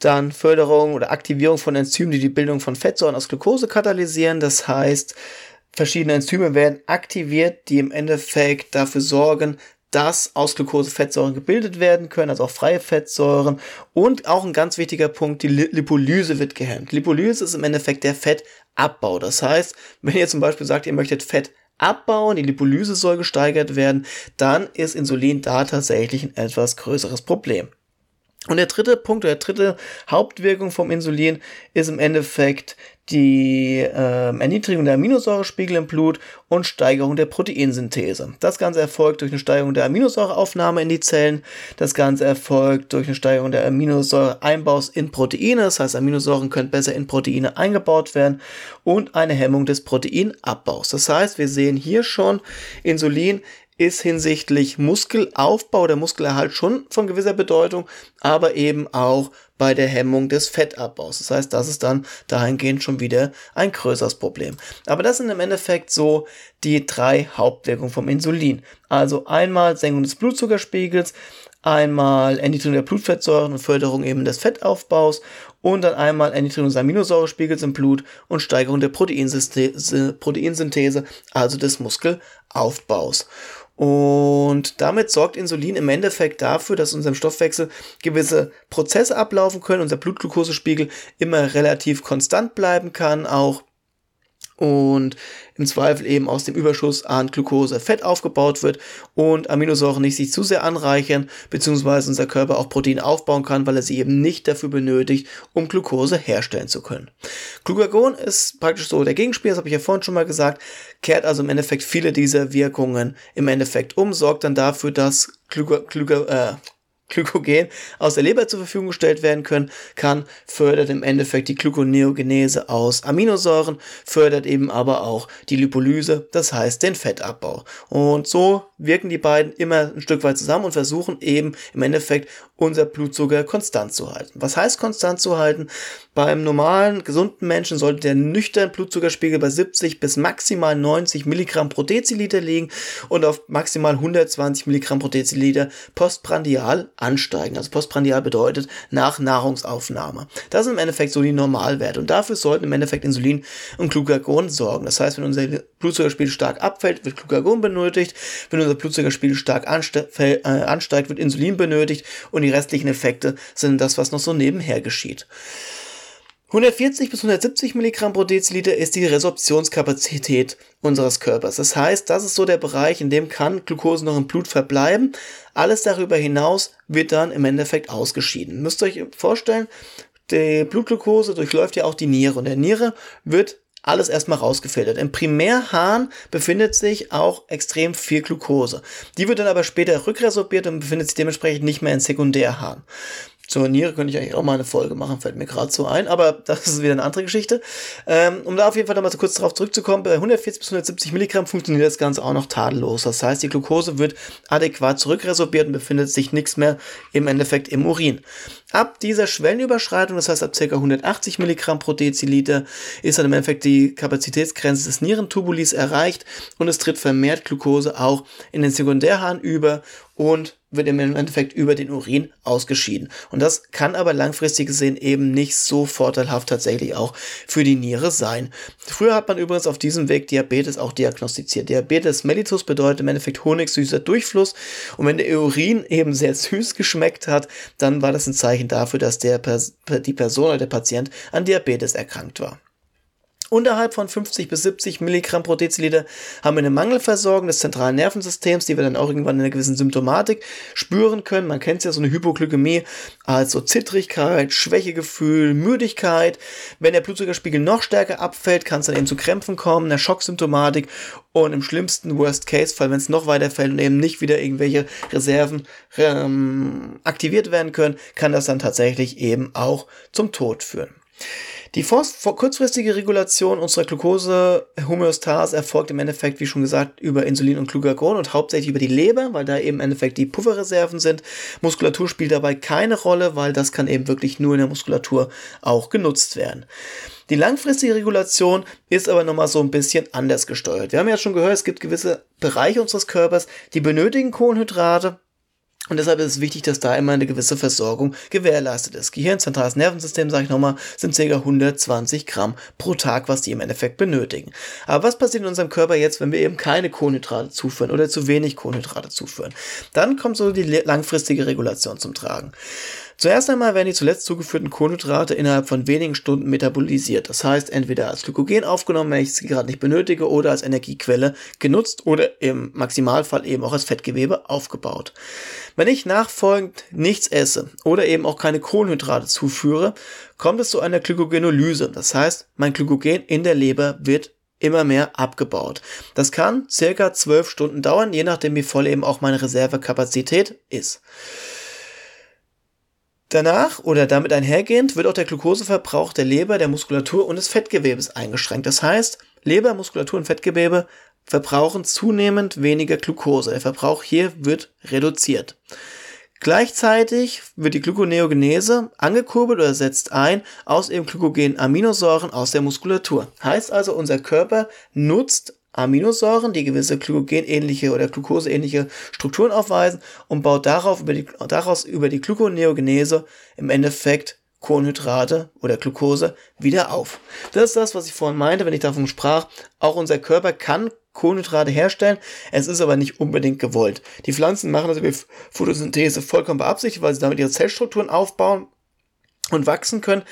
Dann Förderung oder Aktivierung von Enzymen, die die Bildung von Fettsäuren aus Glucose katalysieren. Das heißt, verschiedene Enzyme werden aktiviert, die im Endeffekt dafür sorgen, dass aus Glucose Fettsäuren gebildet werden können, also auch freie Fettsäuren. Und auch ein ganz wichtiger Punkt, die Lipolyse wird gehemmt. Lipolyse ist im Endeffekt der Fettabbau. Das heißt, wenn ihr zum Beispiel sagt, ihr möchtet Fett abbauen, die Lipolyse soll gesteigert werden, dann ist Insulin da tatsächlich ein etwas größeres Problem. Und der dritte Punkt, oder der dritte Hauptwirkung vom Insulin ist im Endeffekt die äh, Erniedrigung der Aminosäurespiegel im Blut und Steigerung der Proteinsynthese. Das Ganze erfolgt durch eine Steigerung der Aminosäureaufnahme in die Zellen. Das Ganze erfolgt durch eine Steigerung der Aminosäureeinbaus in Proteine. Das heißt, Aminosäuren können besser in Proteine eingebaut werden und eine Hemmung des Proteinabbaus. Das heißt, wir sehen hier schon, Insulin ist hinsichtlich Muskelaufbau oder Muskelerhalt schon von gewisser Bedeutung, aber eben auch bei der Hemmung des Fettabbaus. Das heißt, das ist dann dahingehend schon wieder ein größeres Problem. Aber das sind im Endeffekt so die drei Hauptwirkungen vom Insulin. Also einmal Senkung des Blutzuckerspiegels, einmal Erniedrigung der Blutfettsäuren und Förderung eben des Fettaufbaus und dann einmal Erniedrigung des Aminosäurespiegels im Blut und Steigerung der Proteinsynthese also des Muskelaufbaus. Und damit sorgt Insulin im Endeffekt dafür, dass unserem Stoffwechsel gewisse Prozesse ablaufen können, unser Blutglukosespiegel immer relativ konstant bleiben kann, auch und im Zweifel eben aus dem Überschuss an Glucose Fett aufgebaut wird und Aminosäuren nicht sich zu sehr anreichern, beziehungsweise unser Körper auch Protein aufbauen kann, weil er sie eben nicht dafür benötigt, um Glucose herstellen zu können. Glucagon ist praktisch so der Gegenspiel, das habe ich ja vorhin schon mal gesagt, kehrt also im Endeffekt viele dieser Wirkungen im Endeffekt um, sorgt dann dafür, dass Gluca, Gluca, äh, Glykogen aus der Leber zur Verfügung gestellt werden können, kann, fördert im Endeffekt die Gluconeogenese aus Aminosäuren, fördert eben aber auch die Lipolyse, das heißt den Fettabbau. Und so wirken die beiden immer ein Stück weit zusammen und versuchen eben im Endeffekt unser Blutzucker konstant zu halten. Was heißt konstant zu halten? Beim normalen, gesunden Menschen sollte der nüchterne Blutzuckerspiegel bei 70 bis maximal 90 Milligramm pro Deziliter liegen und auf maximal 120 Milligramm pro Deziliter postprandial ansteigen. Also postprandial bedeutet nach Nahrungsaufnahme. Das sind im Endeffekt so die Normalwerte und dafür sollten im Endeffekt Insulin und Glucagon sorgen. Das heißt, wenn unser Blutzuckerspiegel stark abfällt, wird Glucagon benötigt. Wenn unser Blutzuckerspiegel stark anste äh, ansteigt, wird Insulin benötigt und die restlichen Effekte sind das, was noch so nebenher geschieht. 140 bis 170 Milligramm pro Deziliter ist die Resorptionskapazität unseres Körpers. Das heißt, das ist so der Bereich, in dem kann Glucose noch im Blut verbleiben. Alles darüber hinaus wird dann im Endeffekt ausgeschieden. Müsst ihr euch vorstellen, die Blutglucose durchläuft ja auch die Niere und der Niere wird alles erstmal rausgefiltert. Im Primärhahn befindet sich auch extrem viel Glucose. Die wird dann aber später rückresorbiert und befindet sich dementsprechend nicht mehr in Sekundärhahn. Zur Niere könnte ich eigentlich auch mal eine Folge machen, fällt mir gerade so ein, aber das ist wieder eine andere Geschichte. Ähm, um da auf jeden Fall nochmal so kurz darauf zurückzukommen, bei 140 bis 170 Milligramm funktioniert das Ganze auch noch tadellos. Das heißt, die Glucose wird adäquat zurückresorbiert und befindet sich nichts mehr im Endeffekt im Urin. Ab dieser Schwellenüberschreitung, das heißt ab ca. 180 Milligramm pro Deziliter, ist dann im Endeffekt die Kapazitätsgrenze des Nierentubulis erreicht und es tritt vermehrt Glucose auch in den Sekundärhahn über und wird im Endeffekt über den Urin ausgeschieden. Und das kann aber langfristig gesehen eben nicht so vorteilhaft tatsächlich auch für die Niere sein. Früher hat man übrigens auf diesem Weg Diabetes auch diagnostiziert. Diabetes mellitus bedeutet im Endeffekt honigsüßer Durchfluss. Und wenn der Urin eben sehr süß geschmeckt hat, dann war das ein Zeichen dafür, dass der, die Person oder der Patient an Diabetes erkrankt war. Unterhalb von 50 bis 70 Milligramm pro Deziliter haben wir eine Mangelversorgung des zentralen Nervensystems, die wir dann auch irgendwann in einer gewissen Symptomatik spüren können. Man kennt es ja so eine Hypoglykämie, also Zittrigkeit, Schwächegefühl, Müdigkeit. Wenn der Blutzuckerspiegel noch stärker abfällt, kann es dann eben zu Krämpfen kommen, einer Schocksymptomatik und im schlimmsten Worst-Case-Fall, wenn es noch weiter fällt und eben nicht wieder irgendwelche Reserven ähm, aktiviert werden können, kann das dann tatsächlich eben auch zum Tod führen. Die kurzfristige Regulation unserer Glucose-Homöostase erfolgt im Endeffekt, wie schon gesagt, über Insulin und Glucagon und hauptsächlich über die Leber, weil da eben im Endeffekt die Pufferreserven sind. Muskulatur spielt dabei keine Rolle, weil das kann eben wirklich nur in der Muskulatur auch genutzt werden. Die langfristige Regulation ist aber nochmal so ein bisschen anders gesteuert. Wir haben ja schon gehört, es gibt gewisse Bereiche unseres Körpers, die benötigen Kohlenhydrate, und deshalb ist es wichtig, dass da immer eine gewisse Versorgung gewährleistet ist. Gehirn, zentrales Nervensystem, sage ich nochmal, sind ca. 120 Gramm pro Tag, was die im Endeffekt benötigen. Aber was passiert in unserem Körper jetzt, wenn wir eben keine Kohlenhydrate zuführen oder zu wenig Kohlenhydrate zuführen? Dann kommt so die langfristige Regulation zum Tragen. Zuerst einmal werden die zuletzt zugeführten Kohlenhydrate innerhalb von wenigen Stunden metabolisiert. Das heißt, entweder als Glykogen aufgenommen, wenn ich sie gerade nicht benötige, oder als Energiequelle genutzt oder im Maximalfall eben auch als Fettgewebe aufgebaut. Wenn ich nachfolgend nichts esse oder eben auch keine Kohlenhydrate zuführe, kommt es zu einer Glykogenolyse. Das heißt, mein Glykogen in der Leber wird immer mehr abgebaut. Das kann circa zwölf Stunden dauern, je nachdem wie voll eben auch meine Reservekapazität ist. Danach oder damit einhergehend wird auch der Glukoseverbrauch der Leber, der Muskulatur und des Fettgewebes eingeschränkt. Das heißt, Leber, Muskulatur und Fettgewebe verbrauchen zunehmend weniger Glukose. Der Verbrauch hier wird reduziert. Gleichzeitig wird die Gluconeogenese angekurbelt oder setzt ein aus eben glykogenen Aminosäuren aus der Muskulatur. Heißt also, unser Körper nutzt Aminosäuren, die gewisse glykogenähnliche oder glukoseähnliche Strukturen aufweisen und baut darauf über die, daraus über die Gluconeogenese im Endeffekt Kohlenhydrate oder Glucose wieder auf. Das ist das, was ich vorhin meinte, wenn ich davon sprach. Auch unser Körper kann Kohlenhydrate herstellen. Es ist aber nicht unbedingt gewollt. Die Pflanzen machen das über Photosynthese vollkommen beabsichtigt, weil sie damit ihre Zellstrukturen aufbauen und wachsen können.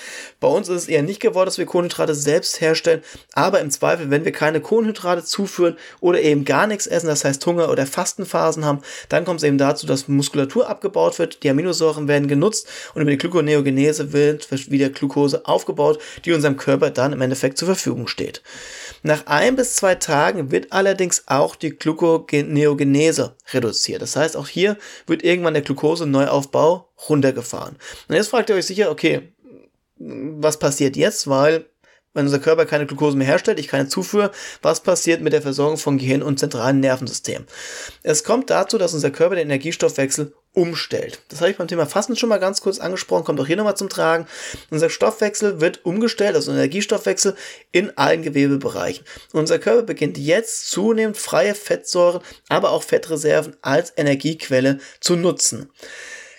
Bei uns ist es eher nicht gewollt, dass wir Kohlenhydrate selbst herstellen, aber im Zweifel, wenn wir keine Kohlenhydrate zuführen oder eben gar nichts essen, das heißt Hunger oder Fastenphasen haben, dann kommt es eben dazu, dass Muskulatur abgebaut wird, die Aminosäuren werden genutzt und über die Gluconeogenese wird wieder Glucose aufgebaut, die unserem Körper dann im Endeffekt zur Verfügung steht. Nach ein bis zwei Tagen wird allerdings auch die Gluconeogenese reduziert. Das heißt, auch hier wird irgendwann der Glucose-Neuaufbau runtergefahren. Und jetzt fragt ihr euch sicher, okay, was passiert jetzt? Weil wenn unser Körper keine Glucose mehr herstellt, ich keine zuführe, was passiert mit der Versorgung von Gehirn und zentralen Nervensystem? Es kommt dazu, dass unser Körper den Energiestoffwechsel umstellt. Das habe ich beim Thema Fasten schon mal ganz kurz angesprochen, kommt auch hier nochmal zum Tragen. Unser Stoffwechsel wird umgestellt, also Energiestoffwechsel in allen Gewebebereichen. unser Körper beginnt jetzt zunehmend freie Fettsäuren, aber auch Fettreserven als Energiequelle zu nutzen.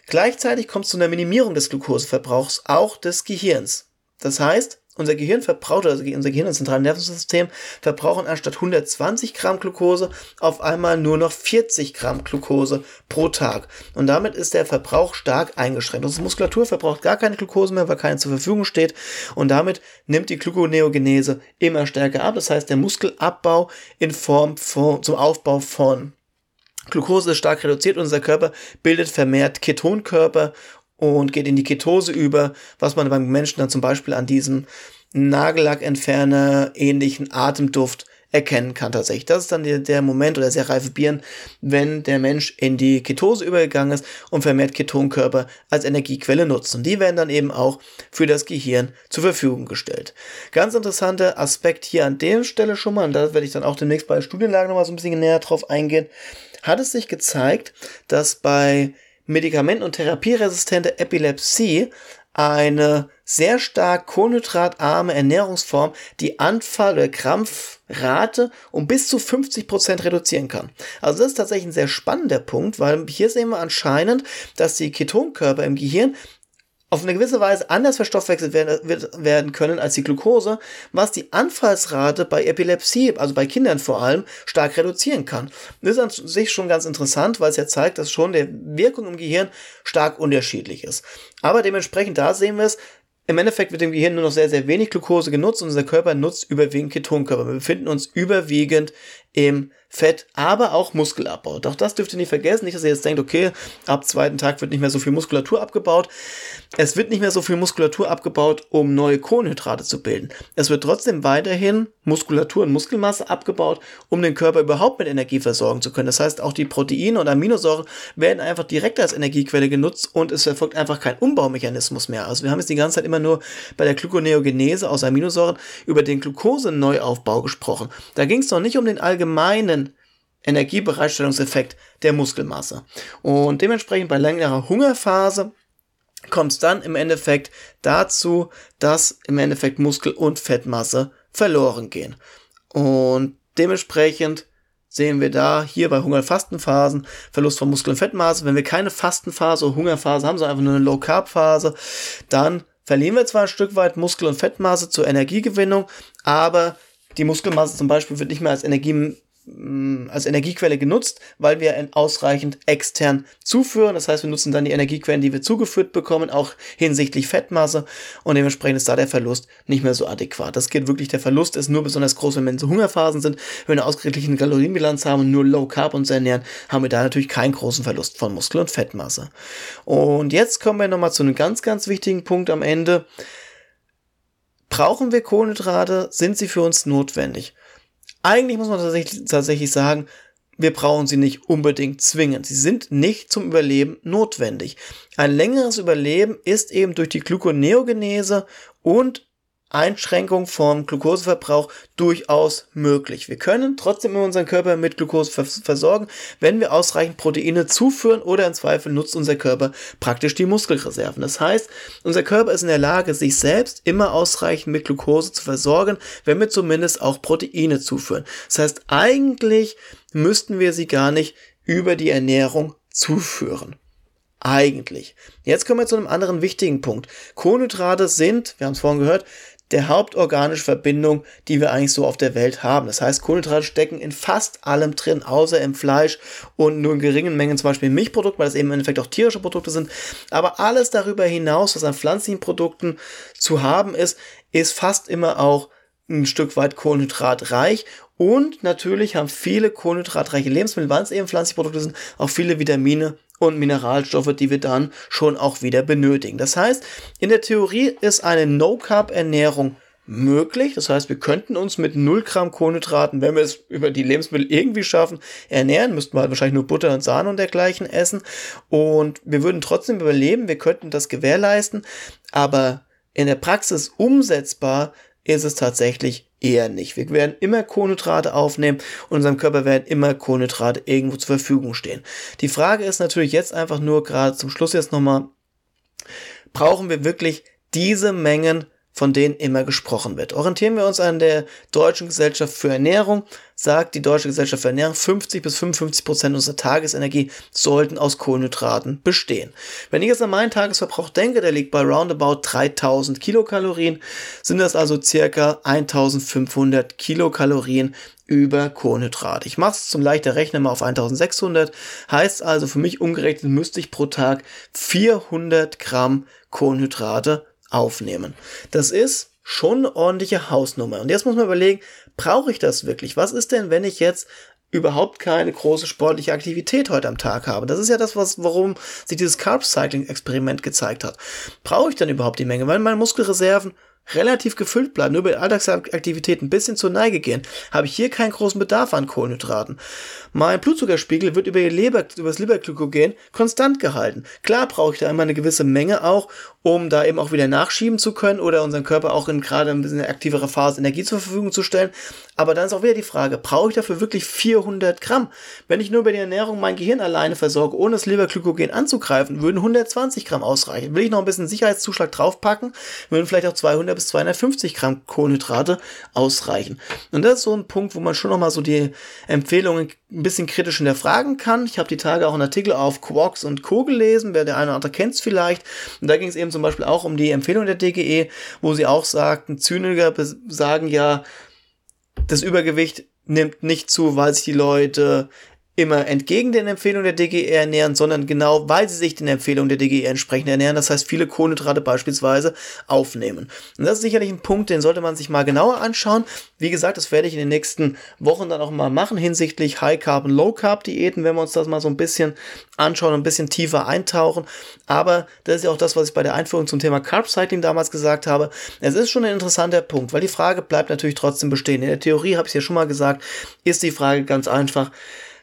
Gleichzeitig kommt es zu einer Minimierung des Glukoseverbrauchs auch des Gehirns. Das heißt, unser Gehirn verbraucht, also unser Gehirn und zentrales Nervensystem verbrauchen anstatt 120 Gramm Glucose auf einmal nur noch 40 Gramm Glucose pro Tag. Und damit ist der Verbrauch stark eingeschränkt. Unsere Muskulatur verbraucht gar keine Glucose mehr, weil keine zur Verfügung steht. Und damit nimmt die Gluconeogenese immer stärker ab. Das heißt, der Muskelabbau in Form von, zum Aufbau von Glucose ist stark reduziert. Unser Körper bildet vermehrt Ketonkörper und geht in die Ketose über, was man beim Menschen dann zum Beispiel an diesem Nagellackentferner ähnlichen Atemduft erkennen kann tatsächlich. Das ist dann der, der Moment oder sehr reife Bieren, wenn der Mensch in die Ketose übergegangen ist und vermehrt Ketonkörper als Energiequelle nutzt. Und die werden dann eben auch für das Gehirn zur Verfügung gestellt. Ganz interessanter Aspekt hier an der Stelle schon mal, und da werde ich dann auch demnächst bei Studienlagen nochmal so ein bisschen näher drauf eingehen, hat es sich gezeigt, dass bei Medikamenten- und therapieresistente Epilepsie eine sehr stark kohlenhydratarme Ernährungsform die Anfall- oder Krampfrate um bis zu 50 Prozent reduzieren kann. Also das ist tatsächlich ein sehr spannender Punkt, weil hier sehen wir anscheinend, dass die Ketonkörper im Gehirn auf eine gewisse Weise anders verstoffwechselt werden, können als die Glucose, was die Anfallsrate bei Epilepsie, also bei Kindern vor allem, stark reduzieren kann. Das ist an sich schon ganz interessant, weil es ja zeigt, dass schon der Wirkung im Gehirn stark unterschiedlich ist. Aber dementsprechend, da sehen wir es, im Endeffekt wird im Gehirn nur noch sehr, sehr wenig Glucose genutzt und unser Körper nutzt überwiegend Ketonkörper. Wir befinden uns überwiegend im Fett, aber auch Muskelabbau. Doch das dürft ihr nicht vergessen. Nicht, dass ihr jetzt denkt, okay, ab zweiten Tag wird nicht mehr so viel Muskulatur abgebaut. Es wird nicht mehr so viel Muskulatur abgebaut, um neue Kohlenhydrate zu bilden. Es wird trotzdem weiterhin Muskulatur und Muskelmasse abgebaut, um den Körper überhaupt mit Energie versorgen zu können. Das heißt, auch die Proteine und Aminosäuren werden einfach direkt als Energiequelle genutzt und es erfolgt einfach kein Umbaumechanismus mehr. Also wir haben jetzt die ganze Zeit immer nur bei der Gluconeogenese aus Aminosäuren über den Glucose-Neuaufbau gesprochen. Da ging es noch nicht um den allgemeinen Energiebereitstellungseffekt der Muskelmasse. Und dementsprechend bei längerer Hungerphase kommt es dann im Endeffekt dazu, dass im Endeffekt Muskel- und Fettmasse verloren gehen. Und dementsprechend sehen wir da hier bei Hunger-Fastenphasen Verlust von Muskel- und Fettmasse. Wenn wir keine Fastenphase oder Hungerphase haben, sondern einfach nur eine Low-Carb-Phase, dann verlieren wir zwar ein Stück weit Muskel- und Fettmasse zur Energiegewinnung, aber die Muskelmasse zum Beispiel wird nicht mehr als Energie als Energiequelle genutzt, weil wir ausreichend extern zuführen. Das heißt, wir nutzen dann die Energiequellen, die wir zugeführt bekommen, auch hinsichtlich Fettmasse und dementsprechend ist da der Verlust nicht mehr so adäquat. Das geht wirklich, der Verlust ist nur besonders groß, wenn wir in so Hungerphasen sind. Wenn wir eine ausgeglichene Kalorienbilanz haben und nur Low Carb uns ernähren, haben wir da natürlich keinen großen Verlust von Muskel- und Fettmasse. Und jetzt kommen wir nochmal zu einem ganz, ganz wichtigen Punkt am Ende. Brauchen wir Kohlenhydrate? Sind sie für uns notwendig? eigentlich muss man tatsächlich, tatsächlich sagen, wir brauchen sie nicht unbedingt zwingend. Sie sind nicht zum Überleben notwendig. Ein längeres Überleben ist eben durch die Gluconeogenese und Einschränkung vom Glukoseverbrauch durchaus möglich. Wir können trotzdem unseren Körper mit Glukose versorgen, wenn wir ausreichend Proteine zuführen oder im Zweifel nutzt unser Körper praktisch die Muskelreserven. Das heißt, unser Körper ist in der Lage, sich selbst immer ausreichend mit Glukose zu versorgen, wenn wir zumindest auch Proteine zuführen. Das heißt, eigentlich müssten wir sie gar nicht über die Ernährung zuführen. Eigentlich. Jetzt kommen wir zu einem anderen wichtigen Punkt. Kohlenhydrate sind, wir haben es vorhin gehört, der hauptorganische Verbindung, die wir eigentlich so auf der Welt haben. Das heißt, Kohlenhydrate stecken in fast allem drin, außer im Fleisch und nur in geringen Mengen, zum Beispiel in Milchprodukten, weil es eben im Endeffekt auch tierische Produkte sind. Aber alles darüber hinaus, was an pflanzlichen Produkten zu haben ist, ist fast immer auch ein Stück weit kohlenhydratreich und natürlich haben viele kohlenhydratreiche Lebensmittel, weil es eben pflanzliche Produkte sind, auch viele Vitamine und Mineralstoffe, die wir dann schon auch wieder benötigen. Das heißt, in der Theorie ist eine No-Carb-Ernährung möglich. Das heißt, wir könnten uns mit 0 Gramm Kohlenhydraten, wenn wir es über die Lebensmittel irgendwie schaffen, ernähren. Müssten wir halt wahrscheinlich nur Butter und Sahne und dergleichen essen. Und wir würden trotzdem überleben. Wir könnten das gewährleisten. Aber in der Praxis umsetzbar ist es tatsächlich eher nicht. Wir werden immer Kohlenhydrate aufnehmen und unserem Körper werden immer Kohlenhydrate irgendwo zur Verfügung stehen. Die Frage ist natürlich jetzt einfach nur gerade zum Schluss jetzt nochmal, brauchen wir wirklich diese Mengen von denen immer gesprochen wird. Orientieren wir uns an der Deutschen Gesellschaft für Ernährung, sagt die Deutsche Gesellschaft für Ernährung, 50 bis 55 Prozent unserer Tagesenergie sollten aus Kohlenhydraten bestehen. Wenn ich jetzt an meinen Tagesverbrauch denke, der liegt bei roundabout 3000 Kilokalorien, sind das also circa 1500 Kilokalorien über Kohlenhydrate. Ich mache es zum leichter Rechnen mal auf 1600. Heißt also für mich umgerechnet müsste ich pro Tag 400 Gramm Kohlenhydrate aufnehmen. Das ist schon eine ordentliche Hausnummer. Und jetzt muss man überlegen, brauche ich das wirklich? Was ist denn, wenn ich jetzt überhaupt keine große sportliche Aktivität heute am Tag habe. Das ist ja das, was, warum sich dieses Carb Cycling Experiment gezeigt hat. Brauche ich dann überhaupt die Menge? Weil meine Muskelreserven relativ gefüllt bleiben, nur bei Alltagsaktivitäten ein bisschen zur Neige gehen, habe ich hier keinen großen Bedarf an Kohlenhydraten. Mein Blutzuckerspiegel wird über, Leber, über das Leberglykogen konstant gehalten. Klar brauche ich da immer eine gewisse Menge auch, um da eben auch wieder nachschieben zu können oder unseren Körper auch in gerade ein bisschen aktiverer Phase Energie zur Verfügung zu stellen. Aber dann ist auch wieder die Frage, brauche ich dafür wirklich 400 Gramm? Wenn ich nur über die Ernährung mein Gehirn alleine versorge, ohne das Leberglykogen anzugreifen, würden 120 Gramm ausreichen. Will ich noch ein bisschen Sicherheitszuschlag draufpacken, würden vielleicht auch 200 bis 250 Gramm Kohlenhydrate ausreichen. Und das ist so ein Punkt, wo man schon nochmal so die Empfehlungen bisschen kritisch hinterfragen kann. Ich habe die Tage auch einen Artikel auf Quarks und Co. gelesen, wer der eine oder andere kennt es vielleicht. Und da ging es eben zum Beispiel auch um die Empfehlung der DGE, wo sie auch sagten, Zyniker sagen ja, das Übergewicht nimmt nicht zu, weil sich die Leute immer entgegen den Empfehlungen der DGE ernähren, sondern genau, weil sie sich den Empfehlungen der DGE entsprechend ernähren. Das heißt, viele Kohlenhydrate beispielsweise aufnehmen. Und das ist sicherlich ein Punkt, den sollte man sich mal genauer anschauen. Wie gesagt, das werde ich in den nächsten Wochen dann auch mal machen hinsichtlich High Carb und Low Carb Diäten, wenn wir uns das mal so ein bisschen anschauen und ein bisschen tiefer eintauchen. Aber das ist ja auch das, was ich bei der Einführung zum Thema Carb Cycling damals gesagt habe. Es ist schon ein interessanter Punkt, weil die Frage bleibt natürlich trotzdem bestehen. In der Theorie habe ich es ja schon mal gesagt, ist die Frage ganz einfach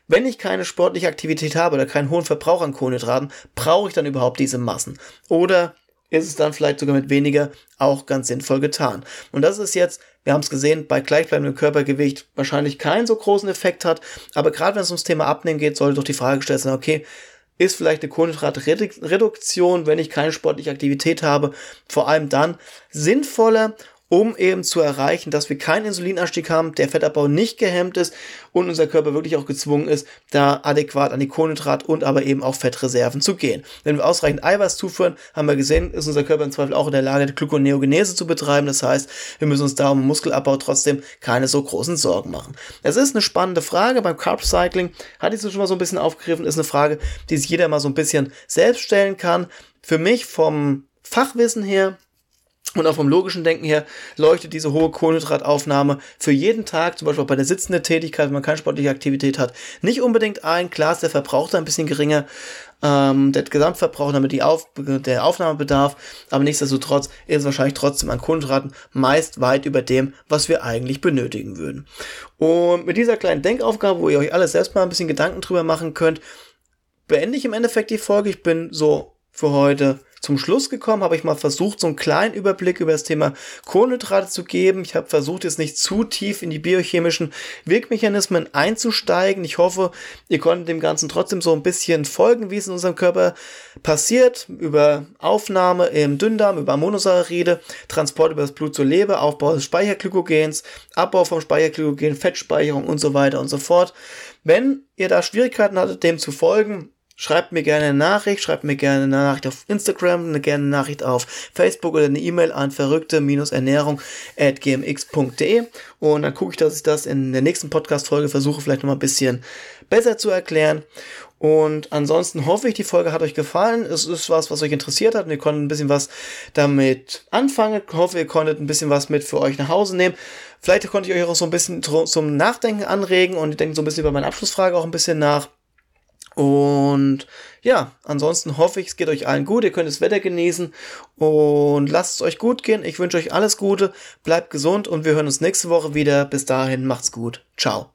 wenn ich keine sportliche Aktivität habe oder keinen hohen Verbrauch an Kohlenhydraten, brauche ich dann überhaupt diese Massen? Oder ist es dann vielleicht sogar mit weniger auch ganz sinnvoll getan? Und das ist jetzt, wir haben es gesehen, bei gleichbleibendem Körpergewicht wahrscheinlich keinen so großen Effekt hat. Aber gerade wenn es ums Thema Abnehmen geht, sollte doch die Frage gestellt sein, okay, ist vielleicht eine Kohlenhydratreduktion, wenn ich keine sportliche Aktivität habe, vor allem dann sinnvoller um eben zu erreichen, dass wir keinen Insulinanstieg haben, der Fettabbau nicht gehemmt ist und unser Körper wirklich auch gezwungen ist, da adäquat an die Kohlenhydrat und aber eben auch Fettreserven zu gehen. Wenn wir ausreichend Eiweiß zuführen, haben wir gesehen, ist unser Körper im Zweifel auch in der Lage, die Gluconeogenese zu betreiben. Das heißt, wir müssen uns da um Muskelabbau trotzdem keine so großen Sorgen machen. Es ist eine spannende Frage beim Carb Cycling, hatte ich so schon mal so ein bisschen aufgegriffen, ist eine Frage, die sich jeder mal so ein bisschen selbst stellen kann. Für mich vom Fachwissen her und auch vom logischen Denken her leuchtet diese hohe Kohlenhydrataufnahme für jeden Tag, zum Beispiel auch bei der sitzenden Tätigkeit, wenn man keine sportliche Aktivität hat, nicht unbedingt ein. Klar ist der Verbrauch da ein bisschen geringer, ähm, der Gesamtverbrauch, damit die Auf der Aufnahmebedarf, aber nichtsdestotrotz ist es wahrscheinlich trotzdem an Kohlenhydraten meist weit über dem, was wir eigentlich benötigen würden. Und mit dieser kleinen Denkaufgabe, wo ihr euch alles selbst mal ein bisschen Gedanken drüber machen könnt, beende ich im Endeffekt die Folge. Ich bin so für heute zum Schluss gekommen, habe ich mal versucht, so einen kleinen Überblick über das Thema Kohlenhydrate zu geben. Ich habe versucht, jetzt nicht zu tief in die biochemischen Wirkmechanismen einzusteigen. Ich hoffe, ihr konntet dem Ganzen trotzdem so ein bisschen folgen, wie es in unserem Körper passiert, über Aufnahme im Dünndarm, über Monosaccharide, Transport über das Blut zur Leber, Aufbau des Speicherglykogens, Abbau vom Speicherglykogen, Fettspeicherung und so weiter und so fort. Wenn ihr da Schwierigkeiten hattet, dem zu folgen, Schreibt mir gerne eine Nachricht, schreibt mir gerne eine Nachricht auf Instagram, eine gerne Nachricht auf Facebook oder eine E-Mail an verrückte-ernährung.gmx.de und dann gucke ich, dass ich das in der nächsten Podcast-Folge versuche, vielleicht nochmal ein bisschen besser zu erklären. Und ansonsten hoffe ich, die Folge hat euch gefallen. Es ist was, was euch interessiert hat und ihr konntet ein bisschen was damit anfangen. Ich hoffe, ihr konntet ein bisschen was mit für euch nach Hause nehmen. Vielleicht konnte ich euch auch so ein bisschen zum Nachdenken anregen und denkt so ein bisschen über meine Abschlussfrage auch ein bisschen nach. Und ja, ansonsten hoffe ich, es geht euch allen gut. Ihr könnt das Wetter genießen und lasst es euch gut gehen. Ich wünsche euch alles Gute, bleibt gesund und wir hören uns nächste Woche wieder. Bis dahin, macht's gut. Ciao.